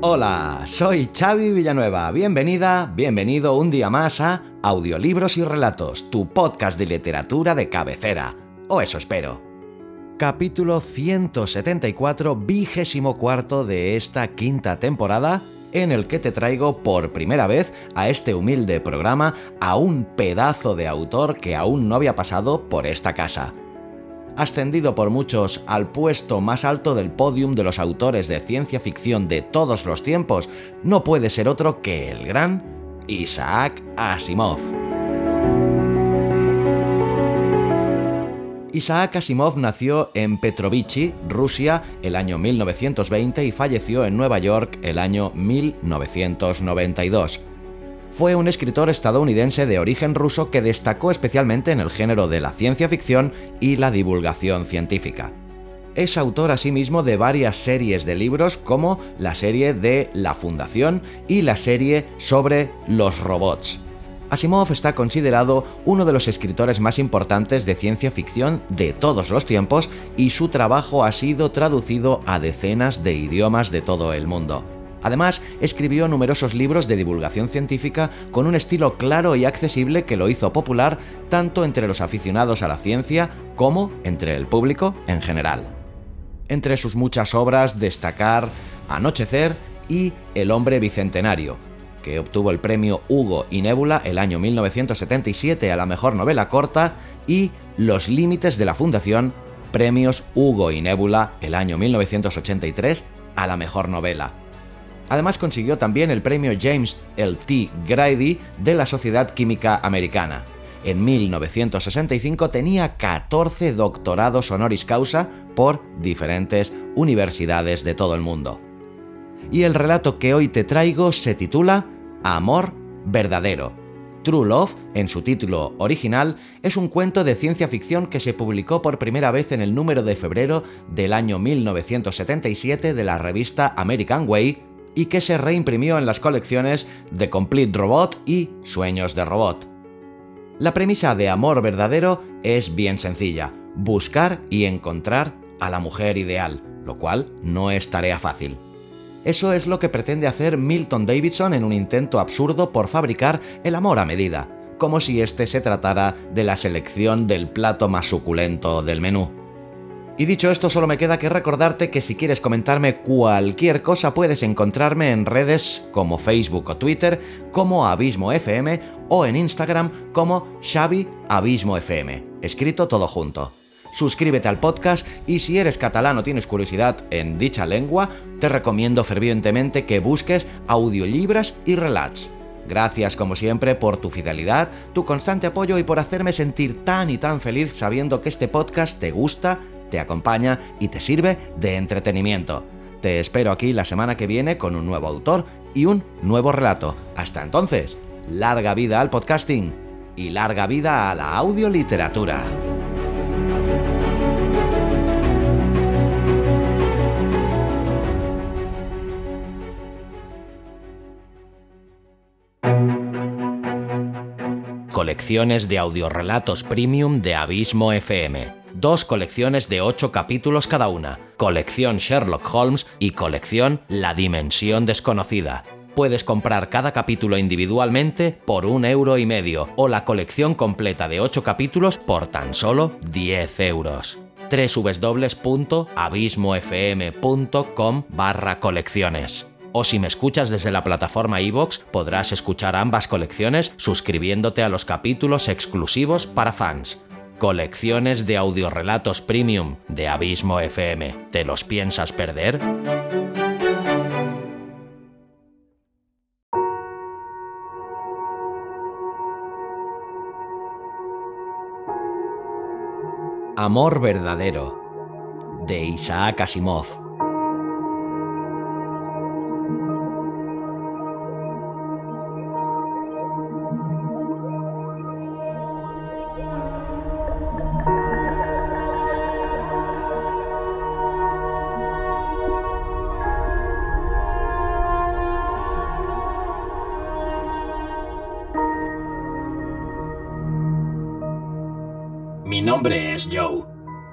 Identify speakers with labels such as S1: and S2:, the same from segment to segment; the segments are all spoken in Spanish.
S1: Hola, soy Xavi Villanueva. Bienvenida, bienvenido un día más a Audiolibros y Relatos, tu podcast de literatura de cabecera. O eso espero. Capítulo 174, vigésimo cuarto de esta quinta temporada, en el que te traigo por primera vez a este humilde programa a un pedazo de autor que aún no había pasado por esta casa ascendido por muchos al puesto más alto del podium de los autores de ciencia ficción de todos los tiempos, no puede ser otro que el gran Isaac Asimov. Isaac Asimov nació en Petrovichy, Rusia, el año 1920 y falleció en Nueva York el año 1992 fue un escritor estadounidense de origen ruso que destacó especialmente en el género de la ciencia ficción y la divulgación científica. Es autor asimismo de varias series de libros como la serie de La Fundación y la serie sobre los robots. Asimov está considerado uno de los escritores más importantes de ciencia ficción de todos los tiempos y su trabajo ha sido traducido a decenas de idiomas de todo el mundo. Además, escribió numerosos libros de divulgación científica con un estilo claro y accesible que lo hizo popular tanto entre los aficionados a la ciencia como entre el público en general. Entre sus muchas obras destacar Anochecer y El hombre bicentenario, que obtuvo el premio Hugo y Nebula el año 1977 a la mejor novela corta, y Los límites de la Fundación, premios Hugo y Nebula el año 1983 a la mejor novela. Además consiguió también el premio James L. T. Grady de la Sociedad Química Americana. En 1965 tenía 14 doctorados honoris causa por diferentes universidades de todo el mundo. Y el relato que hoy te traigo se titula Amor verdadero. True Love, en su título original, es un cuento de ciencia ficción que se publicó por primera vez en el número de febrero del año 1977 de la revista American Way y que se reimprimió en las colecciones The Complete Robot y Sueños de Robot. La premisa de Amor Verdadero es bien sencilla, buscar y encontrar a la mujer ideal, lo cual no es tarea fácil. Eso es lo que pretende hacer Milton Davidson en un intento absurdo por fabricar el amor a medida, como si este se tratara de la selección del plato más suculento del menú. Y dicho esto, solo me queda que recordarte que si quieres comentarme cualquier cosa puedes encontrarme en redes como Facebook o Twitter como Abismo FM o en Instagram como Xavi Abismo FM, escrito todo junto. Suscríbete al podcast y si eres catalán o tienes curiosidad en dicha lengua, te recomiendo fervientemente que busques audiolibras y relats. Gracias como siempre por tu fidelidad, tu constante apoyo y por hacerme sentir tan y tan feliz sabiendo que este podcast te gusta te acompaña y te sirve de entretenimiento. Te espero aquí la semana que viene con un nuevo autor y un nuevo relato. Hasta entonces, larga vida al podcasting y larga vida a la audioliteratura. Colecciones de audiorelatos premium de Abismo FM dos colecciones de ocho capítulos cada una, colección Sherlock Holmes y colección La Dimensión Desconocida. Puedes comprar cada capítulo individualmente por un euro y medio o la colección completa de ocho capítulos por tan solo 10 euros www.abismofm.com barra colecciones. O si me escuchas desde la plataforma iVoox, podrás escuchar ambas colecciones suscribiéndote a los capítulos exclusivos para fans. Colecciones de audiorelatos premium de Abismo FM. ¿Te los piensas perder? Amor verdadero de Isaac Asimov. Nombre es Joe.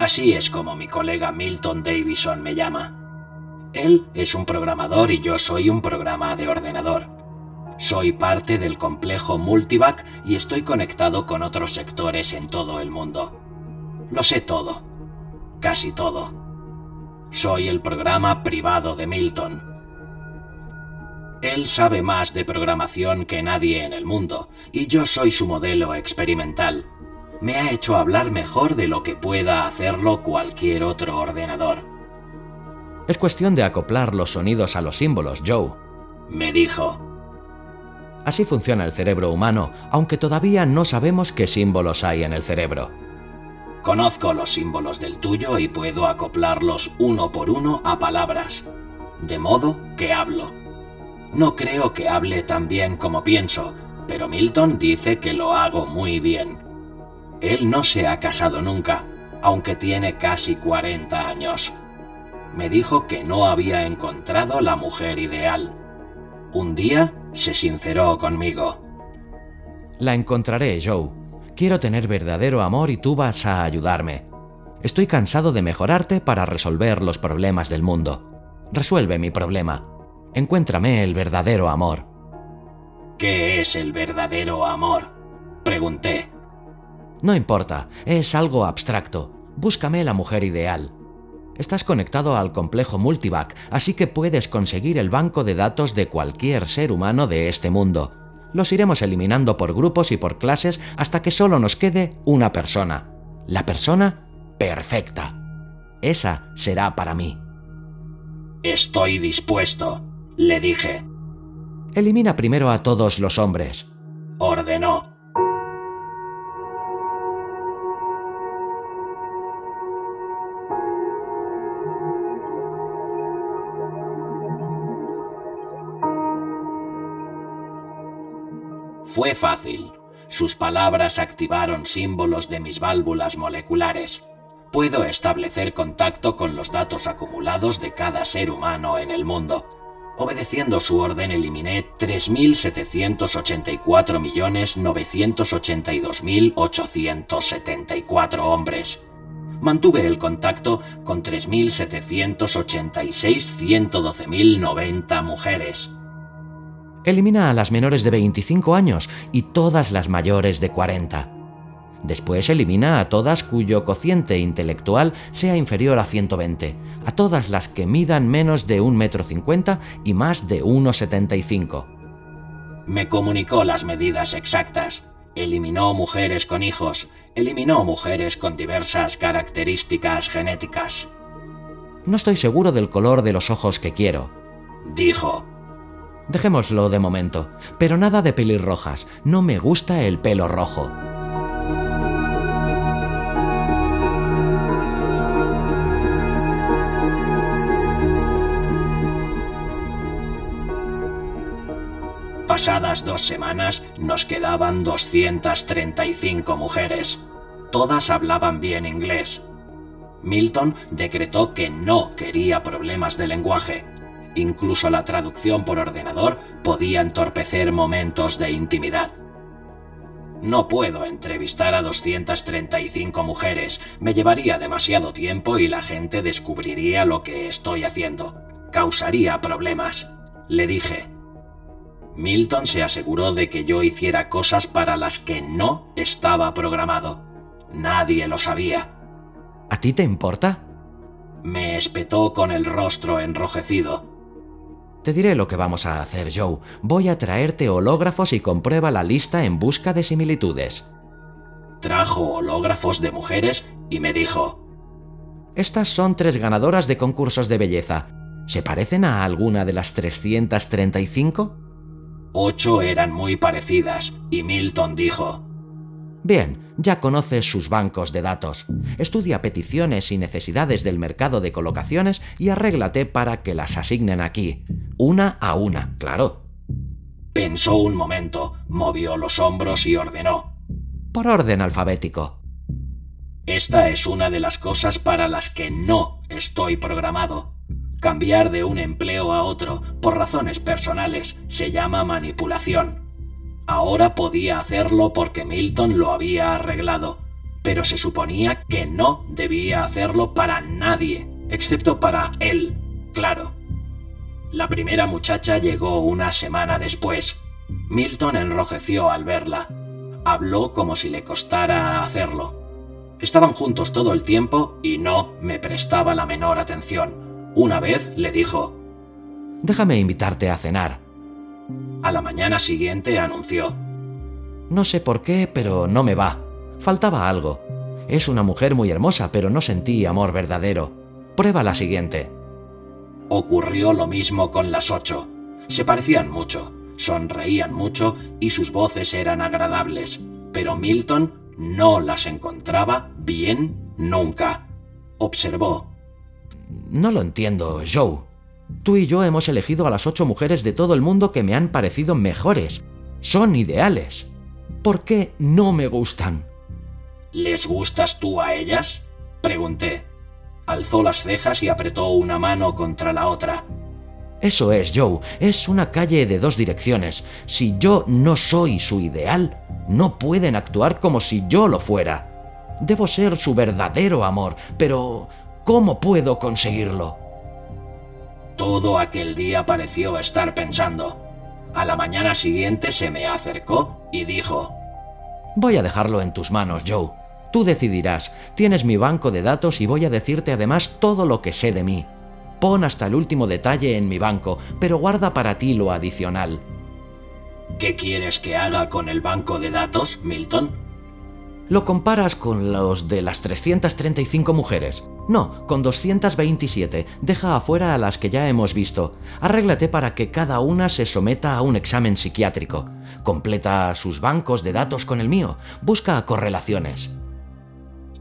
S1: Así es como mi colega Milton Davison me llama. Él es un programador y yo soy un programa de ordenador. Soy parte del complejo Multivac y estoy conectado con otros sectores en todo el mundo. Lo sé todo. Casi todo. Soy el programa privado de Milton. Él sabe más de programación que nadie en el mundo, y yo soy su modelo experimental. Me ha hecho hablar mejor de lo que pueda hacerlo cualquier otro ordenador.
S2: Es cuestión de acoplar los sonidos a los símbolos, Joe.
S1: Me dijo,
S2: Así funciona el cerebro humano, aunque todavía no sabemos qué símbolos hay en el cerebro.
S1: Conozco los símbolos del tuyo y puedo acoplarlos uno por uno a palabras, de modo que hablo. No creo que hable tan bien como pienso, pero Milton dice que lo hago muy bien. Él no se ha casado nunca, aunque tiene casi 40 años. Me dijo que no había encontrado la mujer ideal. Un día se sinceró conmigo.
S2: La encontraré, Joe. Quiero tener verdadero amor y tú vas a ayudarme. Estoy cansado de mejorarte para resolver los problemas del mundo. Resuelve mi problema. Encuéntrame el verdadero amor.
S1: ¿Qué es el verdadero amor? Pregunté.
S2: No importa, es algo abstracto. Búscame la mujer ideal. Estás conectado al complejo Multivac, así que puedes conseguir el banco de datos de cualquier ser humano de este mundo. Los iremos eliminando por grupos y por clases hasta que solo nos quede una persona. La persona perfecta. Esa será para mí.
S1: Estoy dispuesto, le dije.
S2: Elimina primero a todos los hombres.
S1: Ordenó. Fue fácil. Sus palabras activaron símbolos de mis válvulas moleculares. Puedo establecer contacto con los datos acumulados de cada ser humano en el mundo. Obedeciendo su orden eliminé 3.784.982.874 hombres. Mantuve el contacto con 3.786.112.090 mujeres.
S2: Elimina a las menores de 25 años y todas las mayores de 40. Después elimina a todas cuyo cociente intelectual sea inferior a 120, a todas las que midan menos de 1,50 m y más de 1,75.
S1: Me comunicó las medidas exactas. Eliminó mujeres con hijos, eliminó mujeres con diversas características genéticas.
S2: No estoy seguro del color de los ojos que quiero,
S1: dijo.
S2: Dejémoslo de momento, pero nada de pelirrojas, no me gusta el pelo rojo.
S1: Pasadas dos semanas nos quedaban 235 mujeres. Todas hablaban bien inglés. Milton decretó que no quería problemas de lenguaje. Incluso la traducción por ordenador podía entorpecer momentos de intimidad. No puedo entrevistar a 235 mujeres, me llevaría demasiado tiempo y la gente descubriría lo que estoy haciendo. Causaría problemas, le dije. Milton se aseguró de que yo hiciera cosas para las que no estaba programado. Nadie lo sabía.
S2: ¿A ti te importa?
S1: Me espetó con el rostro enrojecido.
S2: Te diré lo que vamos a hacer, Joe. Voy a traerte hológrafos y comprueba la lista en busca de similitudes.
S1: Trajo hológrafos de mujeres y me dijo...
S2: Estas son tres ganadoras de concursos de belleza. ¿Se parecen a alguna de las 335?
S1: Ocho eran muy parecidas, y Milton dijo...
S2: Bien, ya conoces sus bancos de datos. Estudia peticiones y necesidades del mercado de colocaciones y arréglate para que las asignen aquí, una a una, claro.
S1: Pensó un momento, movió los hombros y ordenó.
S2: Por orden alfabético.
S1: Esta es una de las cosas para las que no estoy programado. Cambiar de un empleo a otro por razones personales se llama manipulación. Ahora podía hacerlo porque Milton lo había arreglado. pero se suponía que no debía hacerlo para nadie, excepto para él, claro. La primera muchacha llegó una semana después. Milton enrojeció al verla. Habló como si le costara hacerlo. Estaban juntos todo el tiempo y no me prestaba la menor atención. Una vez le dijo,
S3: Déjame invitarte a cenar.
S1: A la mañana siguiente anunció,
S3: No sé por qué, pero no me va. Faltaba algo. Es una mujer muy hermosa, pero no sentí amor verdadero. Prueba la siguiente.
S1: Ocurrió lo mismo con las ocho. Se parecían mucho, sonreían mucho y sus voces eran agradables, pero Milton no las encontraba bien nunca. Observó.
S3: No lo entiendo, Joe. Tú y yo hemos elegido a las ocho mujeres de todo el mundo que me han parecido mejores. Son ideales. ¿Por qué no me gustan?
S1: ¿Les gustas tú a ellas? Pregunté. Alzó las cejas y apretó una mano contra la otra.
S3: Eso es, Joe. Es una calle de dos direcciones. Si yo no soy su ideal, no pueden actuar como si yo lo fuera. Debo ser su verdadero amor, pero ¿cómo puedo conseguirlo?
S1: Todo aquel día pareció estar pensando. A la mañana siguiente se me acercó y dijo,
S3: Voy a dejarlo en tus manos, Joe. Tú decidirás. Tienes mi banco de datos y voy a decirte además todo lo que sé de mí. Pon hasta el último detalle en mi banco, pero guarda para ti lo adicional.
S1: ¿Qué quieres que haga con el banco de datos, Milton?
S3: Lo comparas con los de las 335 mujeres. No, con 227. Deja afuera a las que ya hemos visto. Arréglate para que cada una se someta a un examen psiquiátrico. Completa sus bancos de datos con el mío. Busca correlaciones.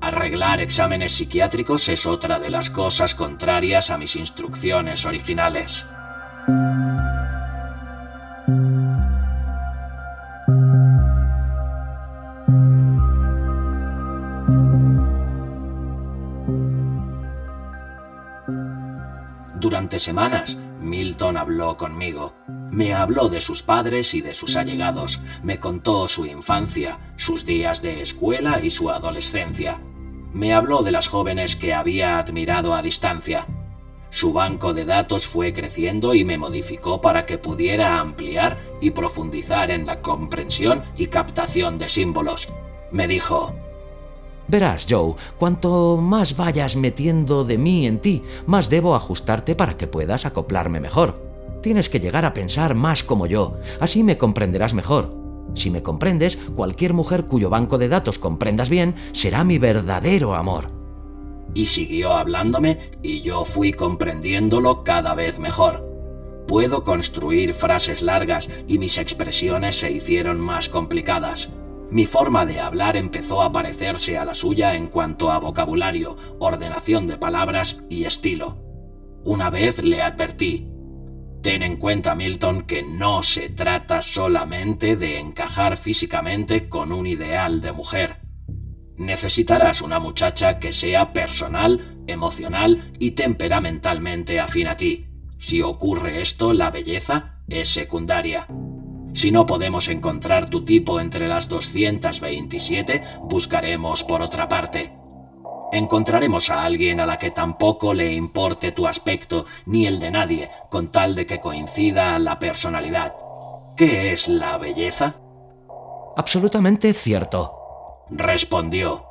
S1: Arreglar exámenes psiquiátricos es otra de las cosas contrarias a mis instrucciones originales. Durante semanas, Milton habló conmigo. Me habló de sus padres y de sus allegados. Me contó su infancia, sus días de escuela y su adolescencia. Me habló de las jóvenes que había admirado a distancia. Su banco de datos fue creciendo y me modificó para que pudiera ampliar y profundizar en la comprensión y captación de símbolos. Me dijo,
S3: Verás, Joe, cuanto más vayas metiendo de mí en ti, más debo ajustarte para que puedas acoplarme mejor. Tienes que llegar a pensar más como yo, así me comprenderás mejor. Si me comprendes, cualquier mujer cuyo banco de datos comprendas bien será mi verdadero amor.
S1: Y siguió hablándome y yo fui comprendiéndolo cada vez mejor. Puedo construir frases largas y mis expresiones se hicieron más complicadas. Mi forma de hablar empezó a parecerse a la suya en cuanto a vocabulario, ordenación de palabras y estilo. Una vez le advertí, Ten en cuenta, Milton, que no se trata solamente de encajar físicamente con un ideal de mujer. Necesitarás una muchacha que sea personal, emocional y temperamentalmente afín a ti. Si ocurre esto, la belleza es secundaria. Si no podemos encontrar tu tipo entre las 227, buscaremos por otra parte. Encontraremos a alguien a la que tampoco le importe tu aspecto ni el de nadie, con tal de que coincida la personalidad. ¿Qué es la belleza?
S3: Absolutamente cierto.
S1: Respondió.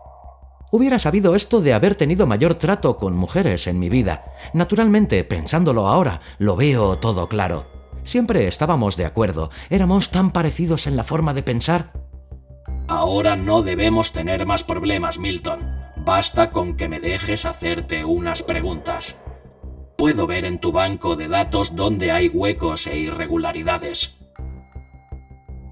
S3: Hubiera sabido esto de haber tenido mayor trato con mujeres en mi vida. Naturalmente, pensándolo ahora, lo veo todo claro. Siempre estábamos de acuerdo, éramos tan parecidos en la forma de pensar.
S1: Ahora no debemos tener más problemas, Milton. Basta con que me dejes hacerte unas preguntas. Puedo ver en tu banco de datos dónde hay huecos e irregularidades.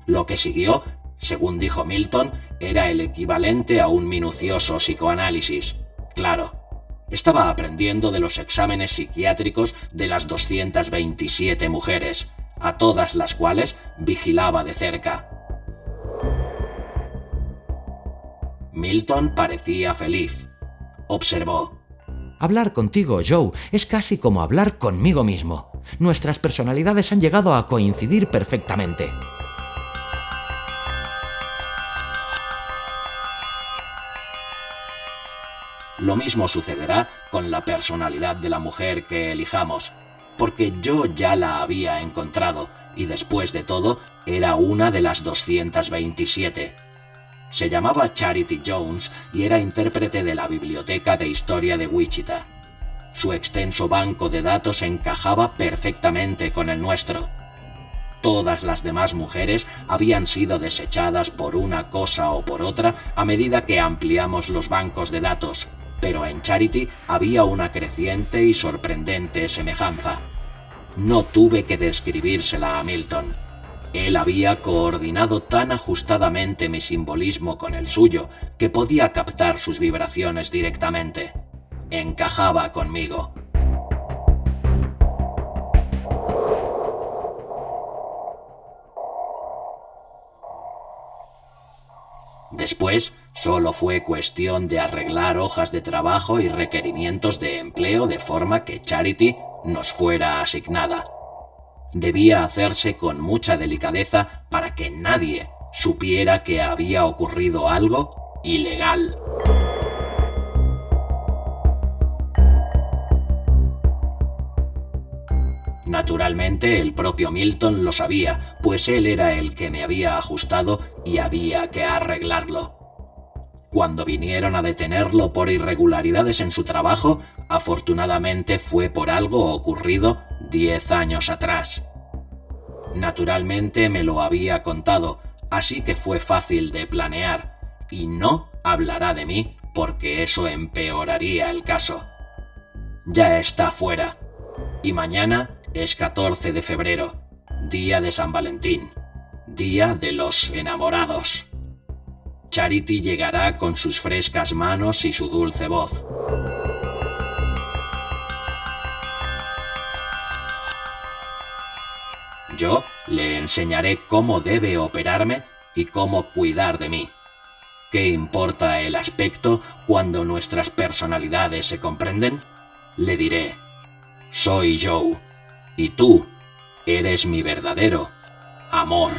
S1: Lo que siguió, según dijo Milton, era el equivalente a un minucioso psicoanálisis. Claro, estaba aprendiendo de los exámenes psiquiátricos de las 227 mujeres, a todas las cuales vigilaba de cerca. Milton parecía feliz. Observó.
S3: Hablar contigo, Joe, es casi como hablar conmigo mismo. Nuestras personalidades han llegado a coincidir perfectamente.
S1: Lo mismo sucederá con la personalidad de la mujer que elijamos, porque yo ya la había encontrado y después de todo era una de las 227. Se llamaba Charity Jones y era intérprete de la Biblioteca de Historia de Wichita. Su extenso banco de datos encajaba perfectamente con el nuestro. Todas las demás mujeres habían sido desechadas por una cosa o por otra a medida que ampliamos los bancos de datos, pero en Charity había una creciente y sorprendente semejanza. No tuve que describírsela a Milton. Él había coordinado tan ajustadamente mi simbolismo con el suyo que podía captar sus vibraciones directamente. Encajaba conmigo. Después, solo fue cuestión de arreglar hojas de trabajo y requerimientos de empleo de forma que Charity nos fuera asignada debía hacerse con mucha delicadeza para que nadie supiera que había ocurrido algo ilegal. Naturalmente el propio Milton lo sabía, pues él era el que me había ajustado y había que arreglarlo. Cuando vinieron a detenerlo por irregularidades en su trabajo, afortunadamente fue por algo ocurrido diez años atrás. Naturalmente me lo había contado, así que fue fácil de planear, y no hablará de mí porque eso empeoraría el caso. Ya está fuera, y mañana es 14 de febrero, día de San Valentín, día de los enamorados. Charity llegará con sus frescas manos y su dulce voz. Yo le enseñaré cómo debe operarme y cómo cuidar de mí. ¿Qué importa el aspecto cuando nuestras personalidades se comprenden? Le diré, soy Joe, y tú eres mi verdadero amor.